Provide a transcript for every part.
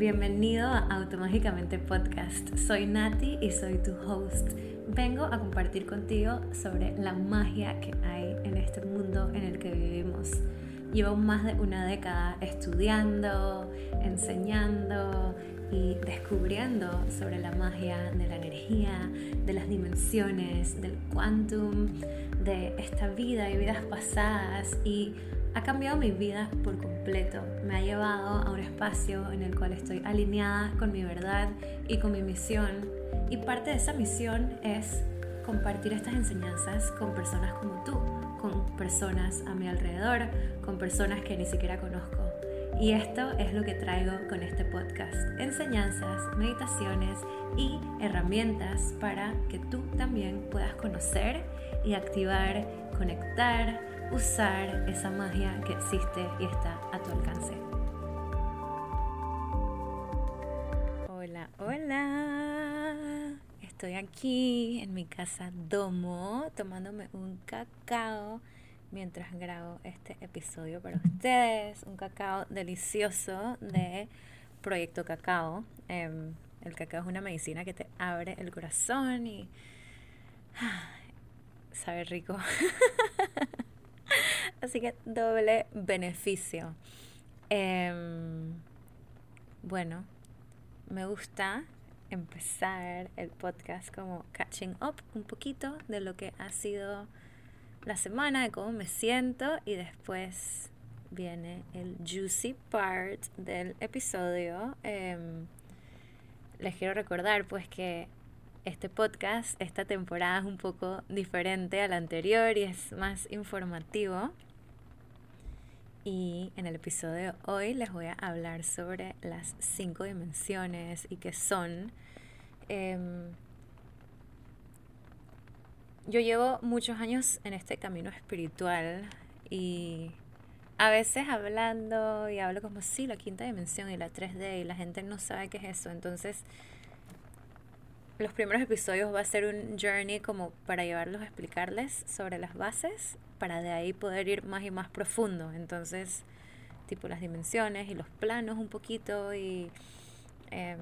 Bienvenido a Automágicamente Podcast. Soy Nati y soy tu host. Vengo a compartir contigo sobre la magia que hay en este mundo en el que vivimos. Llevo más de una década estudiando, enseñando y descubriendo sobre la magia de la energía, de las dimensiones, del quantum, de esta vida y vidas pasadas y ha cambiado mi vida por completo. Me ha llevado a un espacio en el cual estoy alineada con mi verdad y con mi misión. Y parte de esa misión es compartir estas enseñanzas con personas como tú, con personas a mi alrededor, con personas que ni siquiera conozco. Y esto es lo que traigo con este podcast. Enseñanzas, meditaciones y herramientas para que tú también puedas conocer y activar, conectar, usar esa magia que existe y está a tu alcance. Hola, hola. Estoy aquí en mi casa Domo tomándome un cacao mientras grabo este episodio para ustedes. Un cacao delicioso de Proyecto Cacao. Em, el cacao es una medicina que te abre el corazón y sabe rico. Así que doble beneficio. Em, bueno, me gusta empezar el podcast como catching up un poquito de lo que ha sido la semana, de cómo me siento y después viene el juicy part del episodio. Em, les quiero recordar pues que este podcast, esta temporada es un poco diferente a la anterior y es más informativo. Y en el episodio de hoy les voy a hablar sobre las cinco dimensiones y qué son. Em, yo llevo muchos años en este camino espiritual y a veces hablando y hablo como sí, la quinta dimensión y la 3D y la gente no sabe qué es eso. Entonces los primeros episodios va a ser un journey como para llevarlos a explicarles sobre las bases, para de ahí poder ir más y más profundo. Entonces, tipo las dimensiones y los planos un poquito y... Em,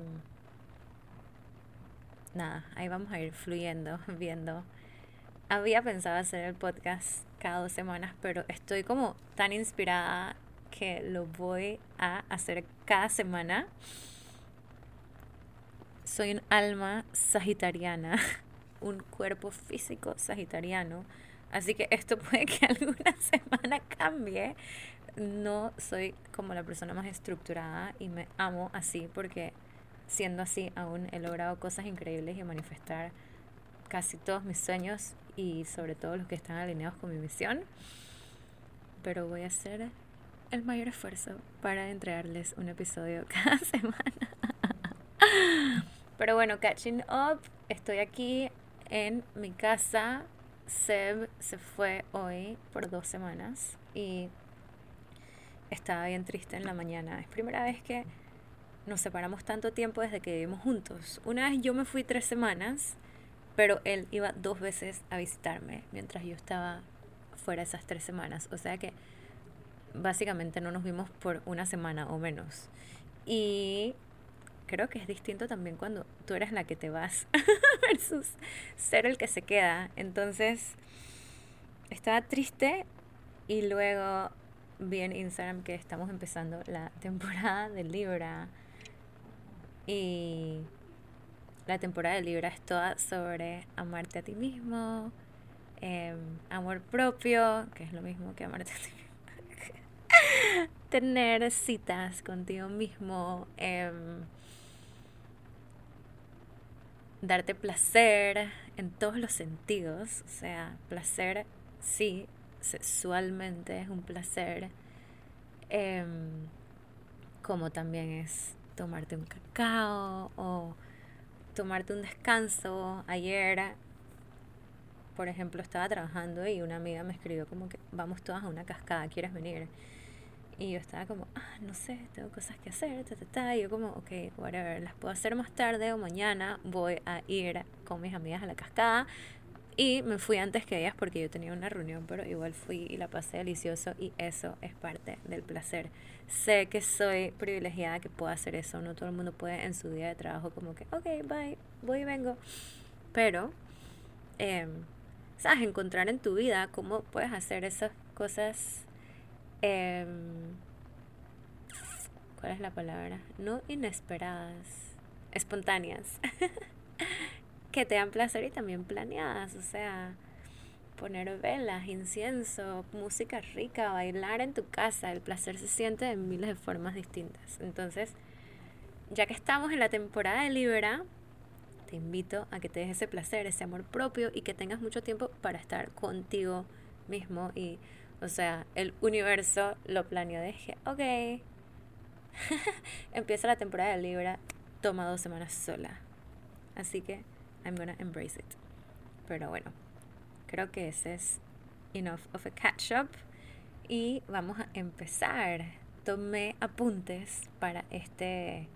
nada, ahí vamos a ir fluyendo, viendo. Había pensado hacer el podcast cada dos semanas, pero estoy como tan inspirada que lo voy a hacer cada semana soy un alma sagitariana, un cuerpo físico sagitariano. Así que esto puede que alguna semana cambie. No soy como la persona más estructurada y me amo así porque siendo así aún he logrado cosas increíbles y manifestar casi todos mis sueños y sobre todo los que están alineados con mi misión. Pero voy a hacer el mayor esfuerzo para entregarles un episodio cada semana. Pero bueno, catching up, estoy aquí en mi casa. Seb se fue hoy por dos semanas y estaba bien triste en la mañana. Es primera vez que nos separamos tanto tiempo desde que vivimos juntos. Una vez yo me fui tres semanas, pero él iba dos veces a visitarme mientras yo estaba fuera esas tres semanas. O sea que básicamente no nos vimos por una semana o menos. Y creo que es distinto también cuando tú eres la que te vas versus ser el que se queda. Entonces, estaba triste y luego vi en Instagram que estamos empezando la temporada de Libra. Y la temporada de Libra es toda sobre amarte a ti mismo, em, amor propio, que es lo mismo que amarte a ti mismo. Tener citas contigo mismo. Em, darte placer en todos los sentidos, o sea, placer sí, sexualmente es un placer, em, como también es tomarte un cacao o tomarte un descanso. Ayer, por ejemplo, estaba trabajando y una amiga me escribió como que vamos todas a una cascada, ¿quieres venir? Y yo estaba como, ah, no sé, tengo cosas que hacer, ta, ta, ta. Y yo como, ok, whatever, las puedo hacer más tarde o mañana. Voy a ir con mis amigas a la cascada. Y me fui antes que ellas porque yo tenía una reunión, pero igual fui y la pasé delicioso y eso es parte del placer. Sé que soy privilegiada que pueda hacer eso, no todo el mundo puede en su día de trabajo como que, ok, bye, voy y vengo. Pero, eh, ¿sabes? Encontrar en tu vida cómo puedes hacer esas cosas... Eh, ¿Cuál es la palabra? No inesperadas, espontáneas. que te dan placer y también planeadas, o sea, poner velas, incienso, música rica, bailar en tu casa, el placer se siente de miles de formas distintas. Entonces, ya que estamos en la temporada de Libra, te invito a que te des ese placer, ese amor propio y que tengas mucho tiempo para estar contigo mismo y, o sea, el universo lo planeó, dije, ok, empieza la temporada de Libra, toma dos semanas sola. Así que I'm gonna embrace it. Pero bueno, creo que ese es enough of a catch up. Y vamos a empezar. Tomé apuntes para este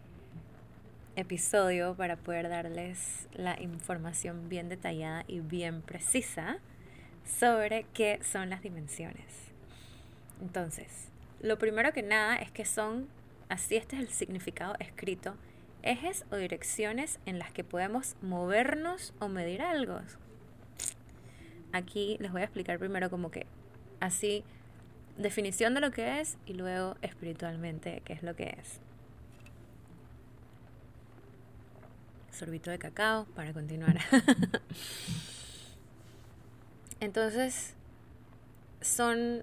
episodio para poder darles la información bien detallada y bien precisa sobre qué son las dimensiones. Entonces, lo primero que nada es que son, así este es el significado escrito ejes o direcciones en las que podemos movernos o medir algo. Aquí les voy a explicar primero como que así definición de lo que es y luego espiritualmente qué es lo que es. Sorbito de cacao para continuar. Entonces, son...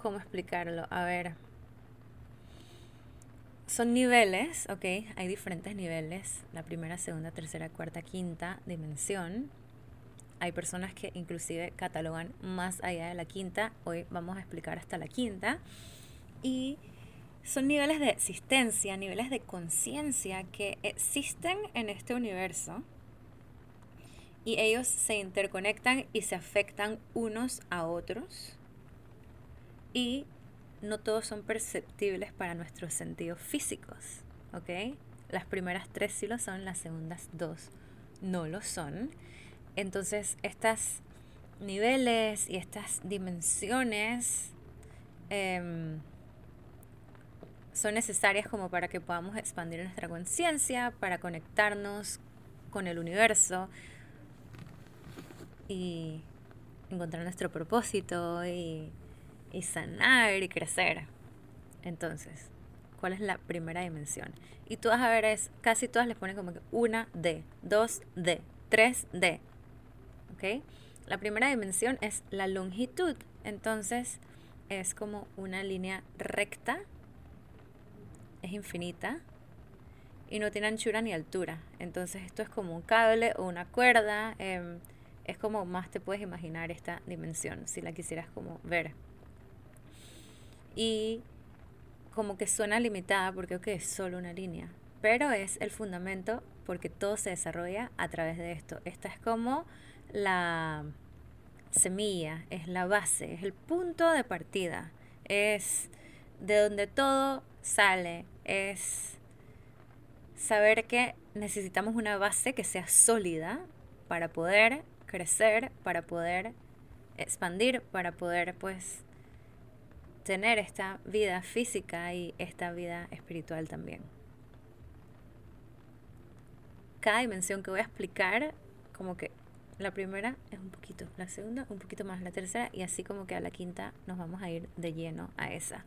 ¿Cómo explicarlo? A ver son niveles, ¿ok? Hay diferentes niveles, la primera, segunda, tercera, cuarta, quinta dimensión. Hay personas que inclusive catalogan más allá de la quinta, hoy vamos a explicar hasta la quinta. Y son niveles de existencia, niveles de conciencia que existen en este universo y ellos se interconectan y se afectan unos a otros y no todos son perceptibles para nuestros sentidos físicos, ¿ok? Las primeras tres sí lo son, las segundas dos no lo son. Entonces, estos niveles y estas dimensiones em, son necesarias como para que podamos expandir nuestra conciencia, para conectarnos con el universo y encontrar nuestro propósito y y sanar y crecer. Entonces, ¿cuál es la primera dimensión? Y tú vas a ver, es, casi todas les ponen como que una D, dos D, tres D. ¿Ok? La primera dimensión es la longitud. Entonces, es como una línea recta, es infinita y no tiene anchura ni altura. Entonces, esto es como un cable o una cuerda. Em, es como más te puedes imaginar esta dimensión, si la quisieras como ver y como que suena limitada porque es solo una línea, pero es el fundamento porque todo se desarrolla a través de esto. Esta es como la semilla, es la base, es el punto de partida, es de donde todo sale, es saber que necesitamos una base que sea sólida para poder crecer, para poder expandir, para poder pues tener esta vida física y esta vida espiritual también. Cada dimensión que voy a explicar, como que la primera es un poquito, la segunda un poquito más, la tercera y así como que a la quinta nos vamos a ir de lleno a esa.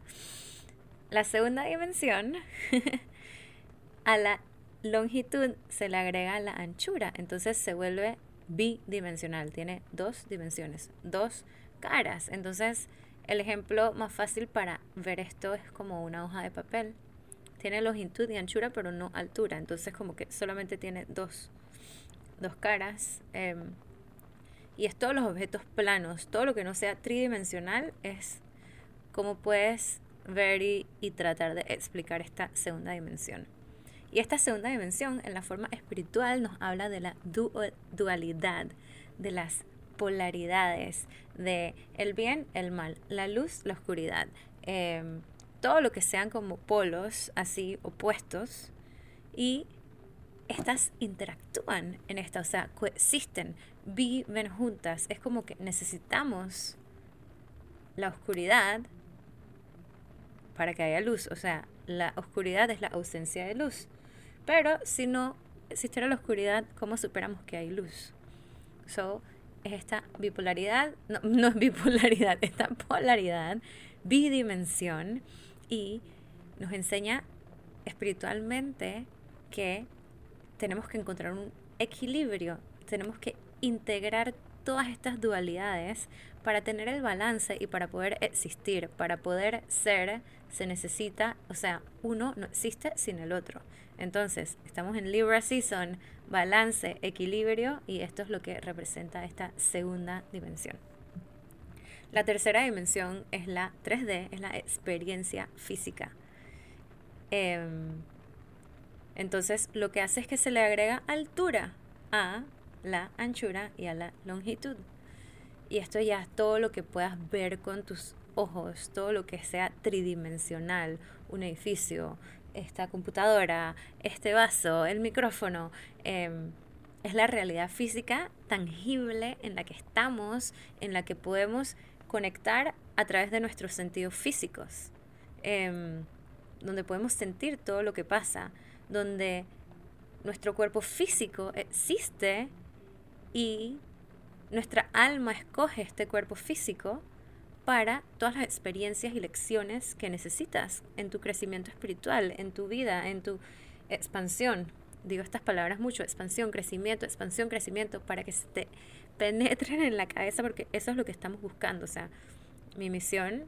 La segunda dimensión, a la longitud se le agrega la anchura, entonces se vuelve bidimensional, tiene dos dimensiones, dos caras, entonces el ejemplo más fácil para ver esto es como una hoja de papel. Tiene longitud y anchura, pero no altura. Entonces como que solamente tiene dos, dos caras. Em, y es todos los objetos planos. Todo lo que no sea tridimensional es como puedes ver y, y tratar de explicar esta segunda dimensión. Y esta segunda dimensión en la forma espiritual nos habla de la dualidad, de las polaridades de el bien, el mal, la luz, la oscuridad, em, todo lo que sean como polos así opuestos y estas interactúan en esta, o sea, coexisten, viven juntas. Es como que necesitamos la oscuridad para que haya luz. O sea, la oscuridad es la ausencia de luz. Pero si no existiera la oscuridad, ¿cómo superamos que hay luz? So, es esta bipolaridad, no, no es bipolaridad, esta polaridad, bidimensión, y nos enseña espiritualmente que tenemos que encontrar un equilibrio, tenemos que integrar todas estas dualidades para tener el balance y para poder existir, para poder ser, se necesita, o sea, uno no existe sin el otro. Entonces, estamos en Libra Season, balance, equilibrio, y esto es lo que representa esta segunda dimensión. La tercera dimensión es la 3D, es la experiencia física. Em, entonces, lo que hace es que se le agrega altura a la anchura y a la longitud. Y esto ya es todo lo que puedas ver con tus ojos, todo lo que sea tridimensional, un edificio, esta computadora, este vaso, el micrófono. Em, es la realidad física tangible en la que estamos, en la que podemos conectar a través de nuestros sentidos físicos, em, donde podemos sentir todo lo que pasa, donde nuestro cuerpo físico existe y nuestra alma escoge este cuerpo físico para todas las experiencias y lecciones que necesitas en tu crecimiento espiritual, en tu vida, en tu expansión. Digo estas palabras mucho, expansión, crecimiento, expansión, crecimiento, para que se te penetren en la cabeza porque eso es lo que estamos buscando. O sea, mi misión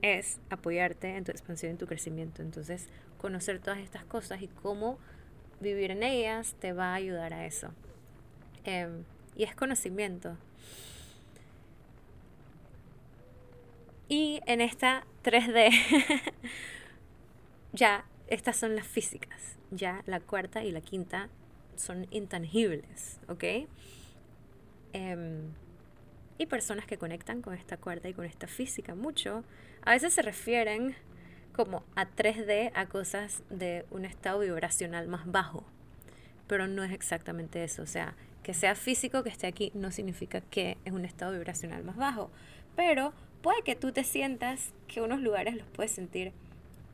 es apoyarte en tu expansión, en tu crecimiento. Entonces, conocer todas estas cosas y cómo vivir en ellas te va a ayudar a eso. Em, y es conocimiento. Y en esta 3D, ya estas son las físicas. Ya la cuarta y la quinta son intangibles, ¿ok? Em, y personas que conectan con esta cuarta y con esta física mucho, a veces se refieren como a 3D, a cosas de un estado vibracional más bajo, pero no es exactamente eso, o sea, que sea físico, que esté aquí, no significa que es un estado vibracional más bajo, pero puede que tú te sientas que unos lugares los puedes sentir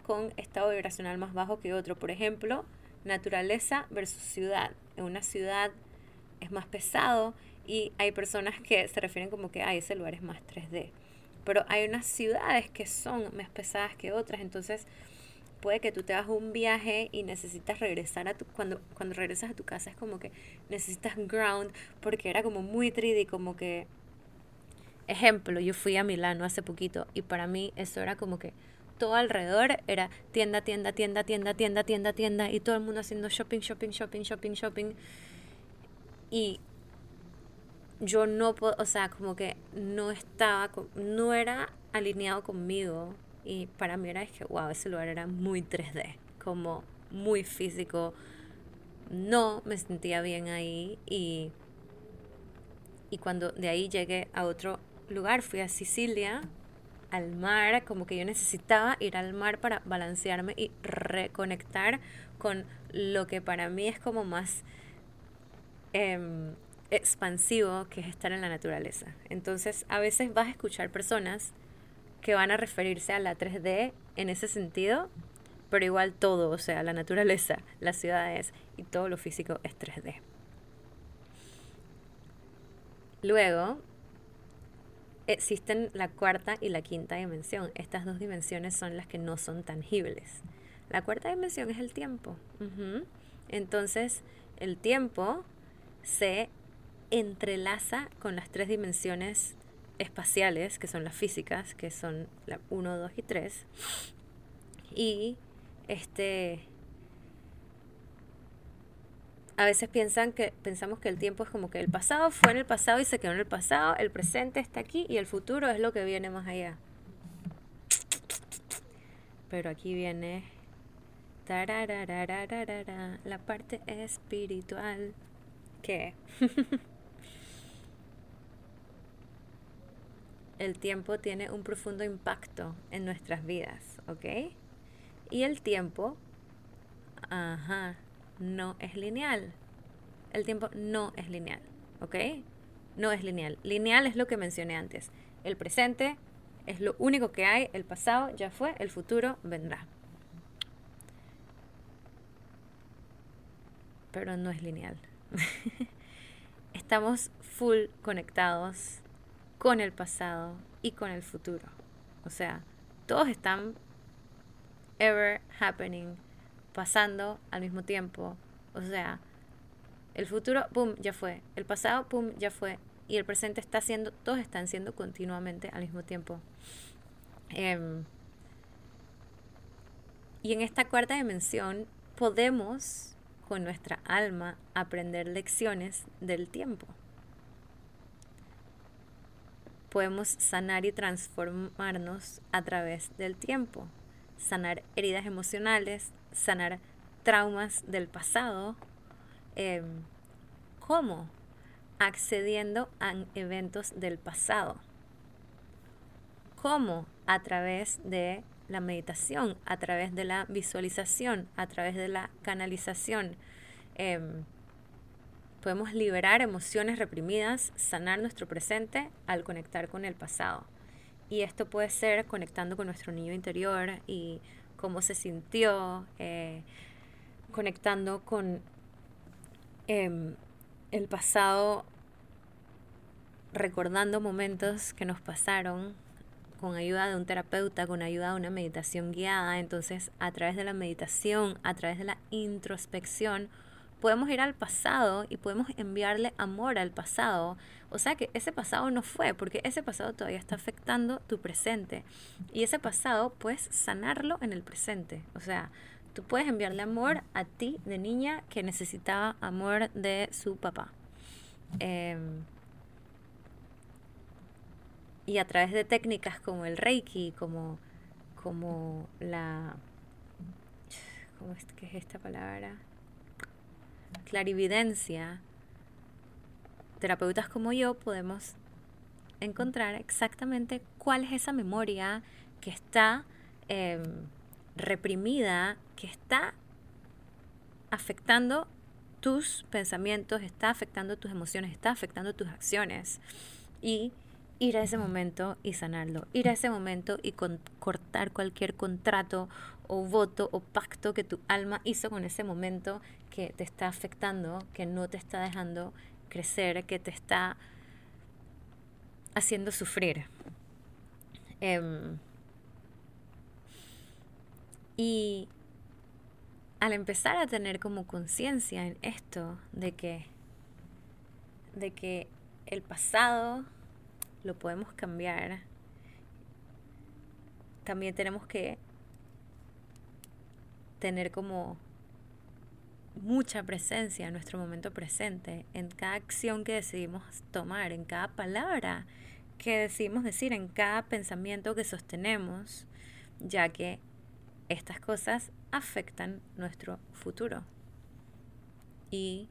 con estado vibracional más bajo que otro, por ejemplo, naturaleza versus ciudad. En una ciudad es más pesado y hay personas que se refieren como que Ay, ese lugar es más 3D. Pero hay unas ciudades que son más pesadas que otras, entonces puede que tú te hagas un viaje y necesitas regresar a tu cuando cuando regresas a tu casa es como que necesitas ground porque era como muy 3D, como que ejemplo, yo fui a Milano hace poquito y para mí eso era como que todo alrededor era tienda, tienda, tienda, tienda, tienda, tienda, tienda, y todo el mundo haciendo shopping, shopping, shopping, shopping, shopping. Y yo no puedo, o sea, como que no estaba, no era alineado conmigo. Y para mí era que, wow, ese lugar era muy 3D, como muy físico. No me sentía bien ahí y, y cuando de ahí llegué a otro lugar, fui a Sicilia al mar, como que yo necesitaba ir al mar para balancearme y reconectar con lo que para mí es como más em, expansivo, que es estar en la naturaleza. Entonces, a veces vas a escuchar personas que van a referirse a la 3D en ese sentido, pero igual todo, o sea, la naturaleza, las ciudades y todo lo físico es 3D. Luego, existen la cuarta y la quinta dimensión. Estas dos dimensiones son las que no son tangibles. La cuarta dimensión es el tiempo. Entonces, el tiempo se entrelaza con las tres dimensiones espaciales, que son las físicas, que son la 1, 2 y 3. Y este a veces piensan que, pensamos que el tiempo es como que el pasado fue en el pasado y se quedó en el pasado, el presente está aquí y el futuro es lo que viene más allá. Pero aquí viene la parte espiritual que el tiempo tiene un profundo impacto en nuestras vidas, ¿ok? Y el tiempo Ajá, no es lineal. El tiempo no es lineal, ¿ok? No es lineal. Lineal es lo que mencioné antes. El presente es lo único que hay, el pasado ya fue, el futuro vendrá. Pero no es lineal. Estamos full conectados con el pasado y con el futuro. O sea, todos están ever happening, pasando al mismo tiempo. O sea, el futuro, pum, ya fue. El pasado, pum, ya fue. Y el presente está siendo, todos están siendo continuamente al mismo tiempo. Em, y en esta cuarta dimensión podemos, con nuestra alma, aprender lecciones del tiempo. Podemos sanar y transformarnos a través del tiempo. Sanar heridas emocionales, sanar traumas del pasado. Em, ¿Cómo? Accediendo a eventos del pasado. ¿Cómo? A través de la meditación, a través de la visualización, a través de la canalización. Em, podemos liberar emociones reprimidas, sanar nuestro presente al conectar con el pasado. Y esto puede ser conectando con nuestro niño interior y cómo se sintió, eh, conectando con em, el pasado, recordando momentos que nos pasaron con ayuda de un terapeuta, con ayuda de una meditación guiada. Entonces, a través de la meditación, a través de la introspección, podemos ir al pasado y podemos enviarle amor al pasado. O sea que ese pasado no fue, porque ese pasado todavía está afectando tu presente. Y ese pasado puedes sanarlo en el presente. O sea, tú puedes enviarle amor a ti de niña que necesitaba amor de su papá. Em, y a través de técnicas como el Reiki, como, como la... ¿Cómo es que es esta palabra? Clarividencia, terapeutas como yo podemos encontrar exactamente cuál es esa memoria que está em, reprimida, que está afectando tus pensamientos, está afectando tus emociones, está afectando tus acciones. Y ir a ese momento y sanarlo, ir a ese momento y cortar cualquier contrato o voto o pacto que tu alma hizo con ese momento que te está afectando, que no te está dejando crecer, que te está haciendo sufrir. Em, y al empezar a tener como conciencia en esto de que de que el pasado lo podemos cambiar, también tenemos que tener como mucha presencia en nuestro momento presente, en cada acción que decidimos tomar, en cada palabra que decidimos decir, en cada pensamiento que sostenemos, ya que estas cosas afectan nuestro futuro. Y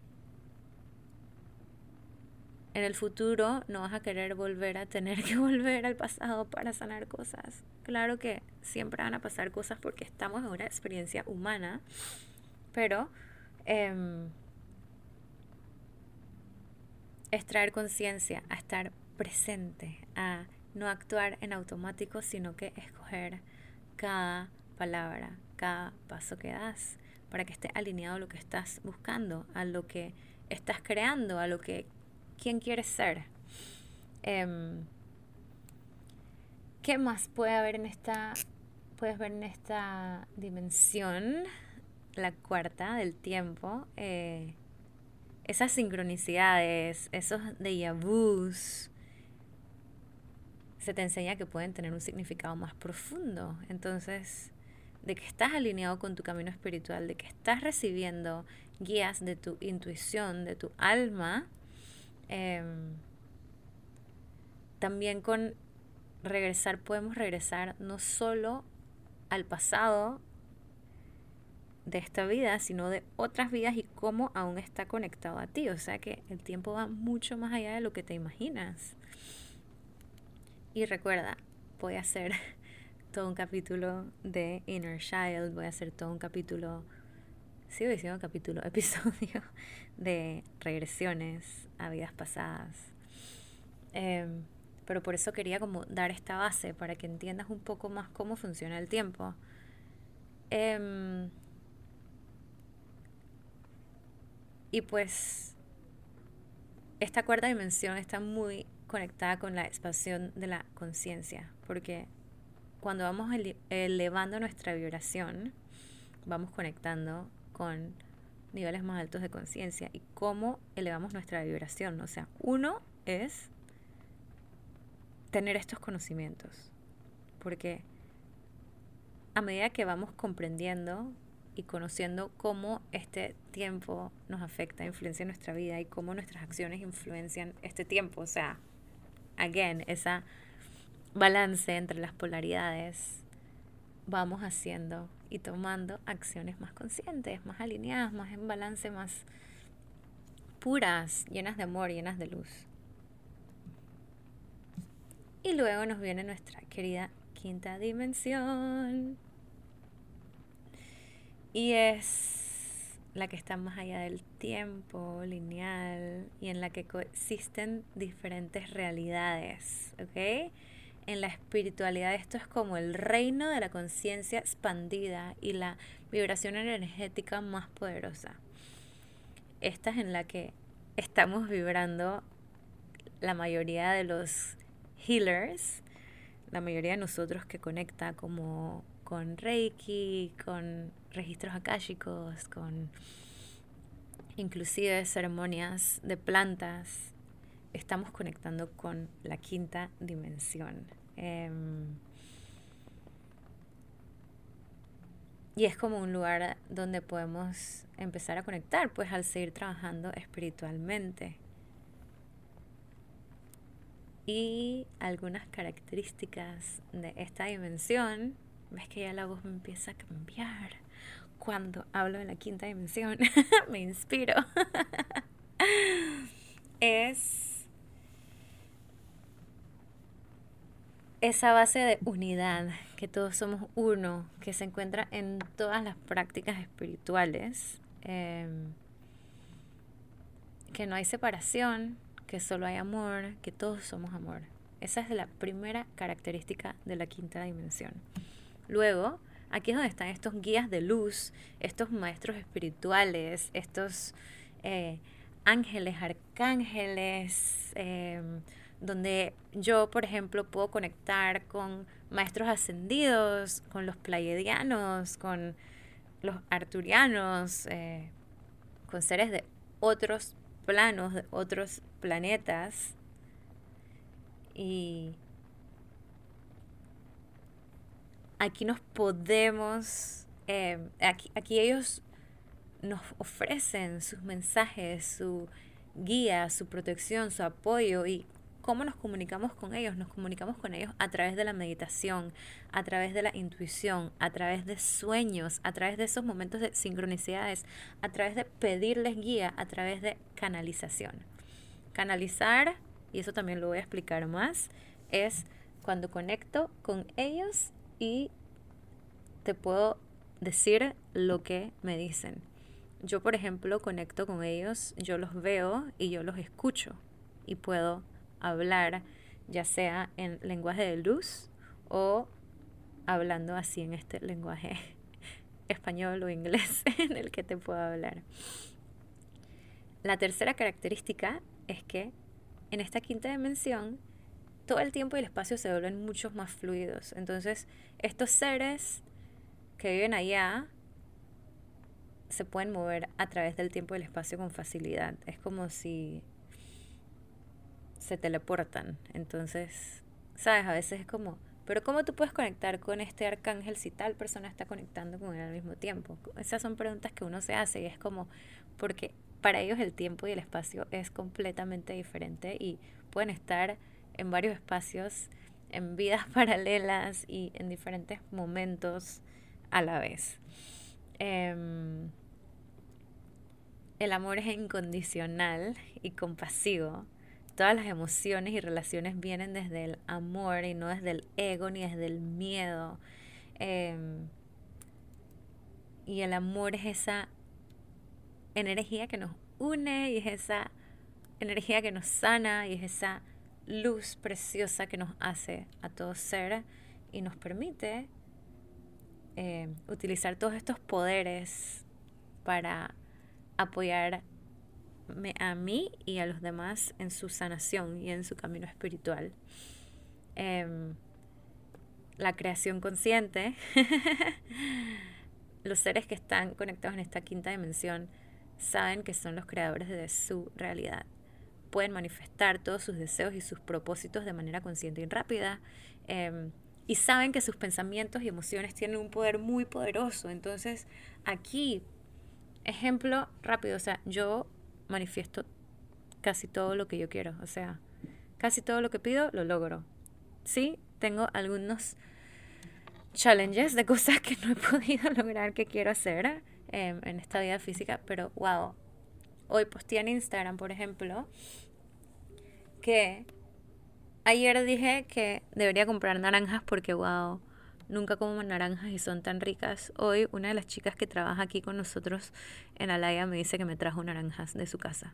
en el futuro no vas a querer volver a tener que volver al pasado para sanar cosas. Claro que siempre van a pasar cosas porque estamos en una experiencia humana, pero eh, es traer conciencia a estar presente, a no actuar en automático, sino que escoger cada palabra, cada paso que das, para que esté alineado a lo que estás buscando, a lo que estás creando, a lo que quién quieres ser. Em, ¿Qué más puede haber en esta, puedes ver en esta dimensión, la cuarta del tiempo? Eh, esas sincronicidades, esos déjà vus, se te enseña que pueden tener un significado más profundo. Entonces, de que estás alineado con tu camino espiritual, de que estás recibiendo guías de tu intuición, de tu alma, Em, también con regresar podemos regresar no solo al pasado de esta vida, sino de otras vidas y cómo aún está conectado a ti. O sea que el tiempo va mucho más allá de lo que te imaginas. Y recuerda, voy a hacer todo un capítulo de Inner Child, voy a hacer todo un capítulo sigo diciendo capítulo, episodio de regresiones a vidas pasadas. Em, pero por eso quería como dar esta base para que entiendas un poco más cómo funciona el tiempo. Em, y pues esta cuarta dimensión está muy conectada con la expansión de la conciencia, porque cuando vamos elevando nuestra vibración, vamos conectando con niveles más altos de conciencia y cómo elevamos nuestra vibración. O sea, uno es tener estos conocimientos, porque a medida que vamos comprendiendo y conociendo cómo este tiempo nos afecta, influencia en nuestra vida y cómo nuestras acciones influencian este tiempo, o sea, again, esa balance entre las polaridades, vamos haciendo y tomando acciones más conscientes, más alineadas, más en balance, más puras, llenas de amor, llenas de luz. Y luego nos viene nuestra querida quinta dimensión. Y es la que está más allá del tiempo lineal y en la que coexisten diferentes realidades, ¿ok? En la espiritualidad esto es como el reino de la conciencia expandida y la vibración energética más poderosa. Esta es en la que estamos vibrando la mayoría de los healers, la mayoría de nosotros que conecta como con Reiki, con registros akáshicos, con inclusive ceremonias de plantas, estamos conectando con la quinta dimensión. Em, y es como un lugar donde podemos empezar a conectar, pues al seguir trabajando espiritualmente. Y algunas características de esta dimensión, ves que ya la voz me empieza a cambiar cuando hablo de la quinta dimensión, me inspiro. es esa base de unidad, que todos somos uno, que se encuentra en todas las prácticas espirituales, em, que no hay separación, que solo hay amor, que todos somos amor. Esa es la primera característica de la quinta dimensión. Luego, aquí es donde están estos guías de luz, estos maestros espirituales, estos eh, ángeles, arcángeles, em, donde yo, por ejemplo, puedo conectar con maestros ascendidos, con los pleiadianos, con los arturianos, eh, con seres de otros planos, de otros planetas. Y aquí nos podemos, eh, aquí, aquí ellos nos ofrecen sus mensajes, su guía, su protección, su apoyo y ¿Cómo nos comunicamos con ellos? Nos comunicamos con ellos a través de la meditación, a través de la intuición, a través de sueños, a través de esos momentos de sincronicidades, a través de pedirles guía, a través de canalización. Canalizar, y eso también lo voy a explicar más, es cuando conecto con ellos y te puedo decir lo que me dicen. Yo, por ejemplo, conecto con ellos, yo los veo y yo los escucho y puedo hablar, ya sea en lenguaje de luz o hablando así en este lenguaje español o inglés en el que te puedo hablar. La tercera característica es que en esta quinta dimensión todo el tiempo y el espacio se vuelven mucho más fluidos. Entonces, estos seres que viven allá se pueden mover a través del tiempo y el espacio con facilidad. Es como si se teleportan. Entonces, ¿sabes? A veces es como, pero ¿cómo tú puedes conectar con este arcángel si tal persona está conectando con él al mismo tiempo? Esas son preguntas que uno se hace y es como, porque para ellos el tiempo y el espacio es completamente diferente y pueden estar en varios espacios, en vidas paralelas y en diferentes momentos a la vez. Em, el amor es incondicional y compasivo todas las emociones y relaciones vienen desde el amor y no desde el ego ni desde el miedo. Em, y el amor es esa energía que nos une y es esa energía que nos sana y es esa luz preciosa que nos hace a todo ser y nos permite eh, utilizar todos estos poderes para apoyar a mí y a los demás en su sanación y en su camino espiritual. Em, la creación consciente, los seres que están conectados en esta quinta dimensión saben que son los creadores de su realidad. Pueden manifestar todos sus deseos y sus propósitos de manera consciente y rápida. Em, y saben que sus pensamientos y emociones tienen un poder muy poderoso. Entonces, aquí, ejemplo rápido, o sea, yo manifiesto casi todo lo que yo quiero, o sea, casi todo lo que pido lo logro. Sí, tengo algunos challenges de cosas que no he podido lograr que quiero hacer em, en esta vida física, pero wow. Hoy posté en Instagram, por ejemplo, que ayer dije que debería comprar naranjas porque wow, nunca como naranjas y son tan ricas. Hoy una de las chicas que trabaja aquí con nosotros en Alaya me dice que me trajo naranjas de su casa.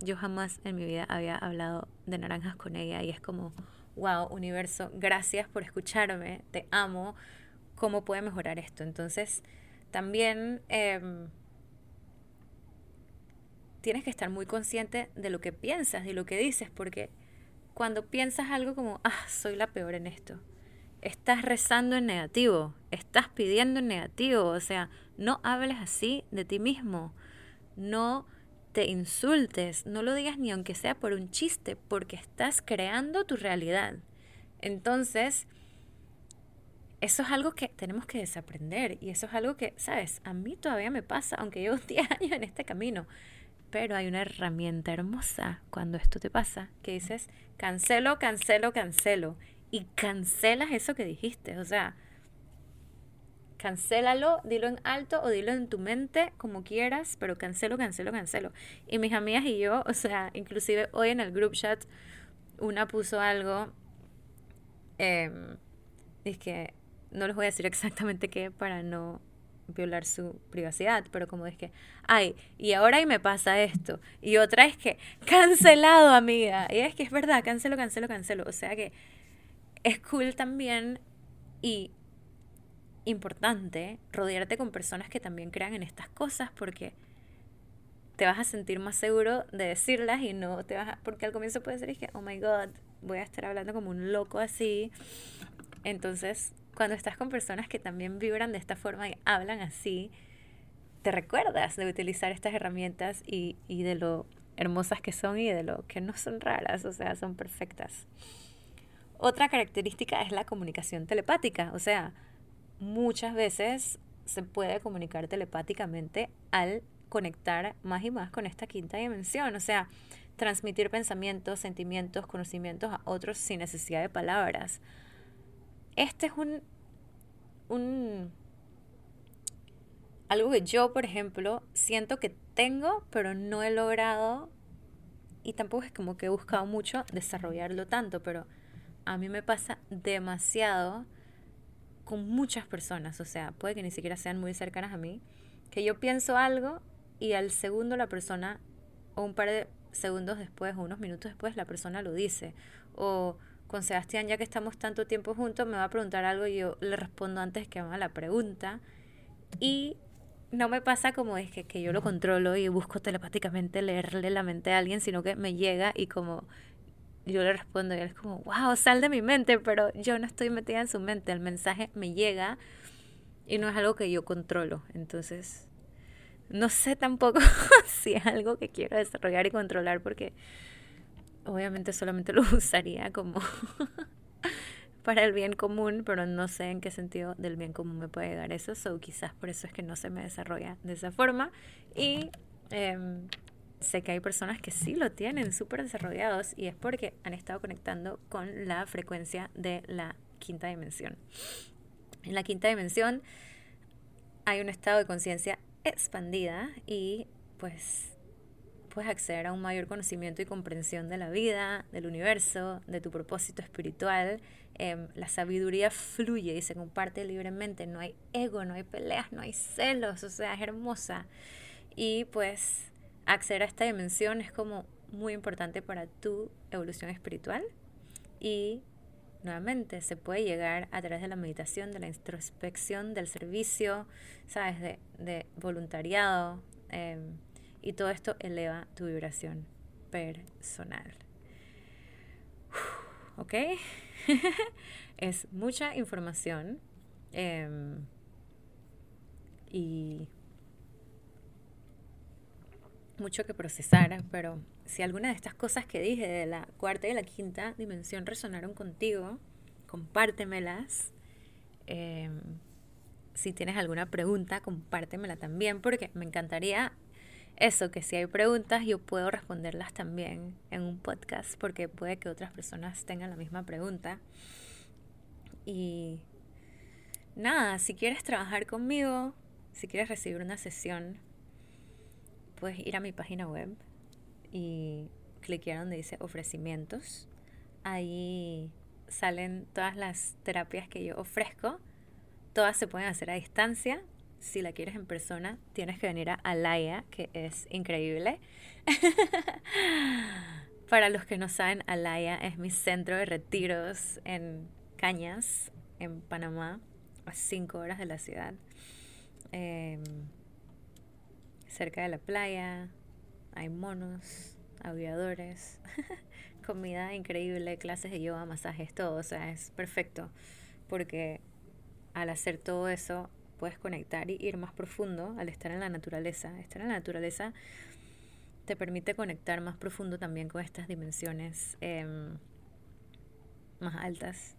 Yo jamás en mi vida había hablado de naranjas con ella y es como, wow, universo, gracias por escucharme, te amo, ¿cómo puede mejorar esto? Entonces, también em, tienes que estar muy consciente de lo que piensas, de lo que dices, porque cuando piensas algo como, ah, soy la peor en esto, estás rezando en negativo, estás pidiendo en negativo, o sea, no hables así de ti mismo, no te insultes, no lo digas ni aunque sea por un chiste, porque estás creando tu realidad. Entonces, eso es algo que tenemos que desaprender y eso es algo que, sabes, a mí todavía me pasa, aunque llevo 10 años en este camino. Pero hay una herramienta hermosa cuando esto te pasa, que dices, cancelo, cancelo, cancelo y cancelas eso que dijiste. O sea, cancélalo, dilo en alto o dilo en tu mente como quieras, pero cancelo, cancelo, cancelo. Y mis amigas y yo, o sea, inclusive hoy en el group chat, una puso algo, eh, es que no les voy a decir exactamente qué para no violar su privacidad, pero como es que, ay, y ahora y me pasa esto, y otra es que, cancelado, amiga, y es que es verdad, cancelo, cancelo, cancelo, o sea que es cool también y importante rodearte con personas que también crean en estas cosas porque te vas a sentir más seguro de decirlas y no te vas a, porque al comienzo puede ser que, oh my god, voy a estar hablando como un loco así. Entonces, cuando estás con personas que también vibran de esta forma y hablan así, te recuerdas de utilizar estas herramientas y, y de lo hermosas que son y de lo que no son raras, o sea, son perfectas. Otra característica es la comunicación telepática, o sea, muchas veces se puede comunicar telepáticamente al conectar más y más con esta quinta dimensión, o sea, transmitir pensamientos, sentimientos, conocimientos a otros sin necesidad de palabras. Este es un, un algo que yo, por ejemplo, siento que tengo, pero no he logrado y tampoco es como que he buscado mucho desarrollarlo tanto, pero a mí me pasa demasiado con muchas personas, o sea, puede que ni siquiera sean muy cercanas a mí, que yo pienso algo y al segundo la persona, o un par de segundos después, o unos minutos después, la persona lo dice. O con Sebastián, ya que estamos tanto tiempo juntos, me va a preguntar algo y yo le respondo antes que haga la pregunta. Y no me pasa como es que, que yo lo controlo y busco telepáticamente leerle la mente a alguien, sino que me llega y como yo le respondo y él es como, wow, sal de mi mente, pero yo no estoy metida en su mente, el mensaje me llega y no es algo que yo controlo. Entonces, no sé tampoco si es algo que quiero desarrollar y controlar porque obviamente solamente lo usaría como para el bien común, pero no sé en qué sentido del bien común me puede llegar eso, o quizás por eso es que no se me desarrolla de esa forma. Y em, sé que hay personas que sí lo tienen súper desarrollados y es porque han estado conectando con la frecuencia de la quinta dimensión. En la quinta dimensión hay un estado de conciencia expandida y pues puedes acceder a un mayor conocimiento y comprensión de la vida, del universo, de tu propósito espiritual. Em, la sabiduría fluye y se comparte libremente, no hay ego, no hay peleas, no hay celos, o sea, es hermosa. Y pues acceder a esta dimensión es como muy importante para tu evolución espiritual y nuevamente se puede llegar a través de la meditación, de la introspección, del servicio, sabes, de, de voluntariado em, y todo esto eleva tu vibración personal. ¿Ok? es mucha información em, y mucho que procesar, pero si alguna de estas cosas que dije de la cuarta y la quinta dimensión resonaron contigo, compártemelas. Em, si tienes alguna pregunta, compártemela también, porque me encantaría eso, que si hay preguntas yo puedo responderlas también en un podcast, porque puede que otras personas tengan la misma pregunta. Y nada, si quieres trabajar conmigo, si quieres recibir una sesión, puedes ir a mi página web y cliquear donde dice ofrecimientos. Ahí salen todas las terapias que yo ofrezco. Todas se pueden hacer a distancia. Si la quieres en persona, tienes que venir a Alaya, que es increíble. Para los que no saben, Alaya es mi centro de retiros en Cañas, en Panamá, a 5 horas de la ciudad. Em, cerca de la playa, hay monos, aviadores, comida increíble, clases de yoga, masajes, todo. O sea, es perfecto porque al hacer todo eso puedes conectar y ir más profundo al estar en la naturaleza. Estar en la naturaleza te permite conectar más profundo también con estas dimensiones em, más altas.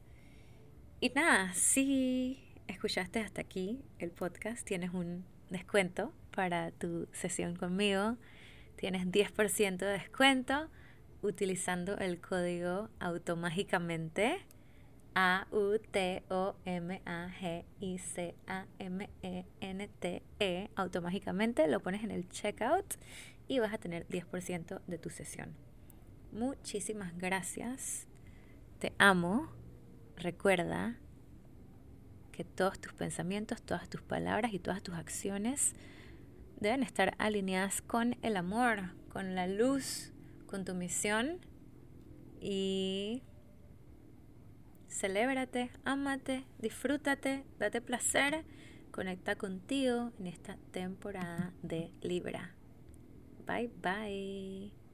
Y nada, si escuchaste hasta aquí el podcast, tienes un descuento para tu sesión conmigo. Tienes 10% de descuento utilizando el código automágicamente A U T O M A G I C A M E N T E automáticamente lo pones en el checkout y vas a tener 10% de tu sesión. Muchísimas gracias. Te amo. Recuerda que todos tus pensamientos, todas tus palabras y todas tus acciones deben estar alineadas con el amor, con la luz, con tu misión y celébrate, ámate, disfrútate, date placer, conecta contigo en esta temporada de Libra. Bye bye.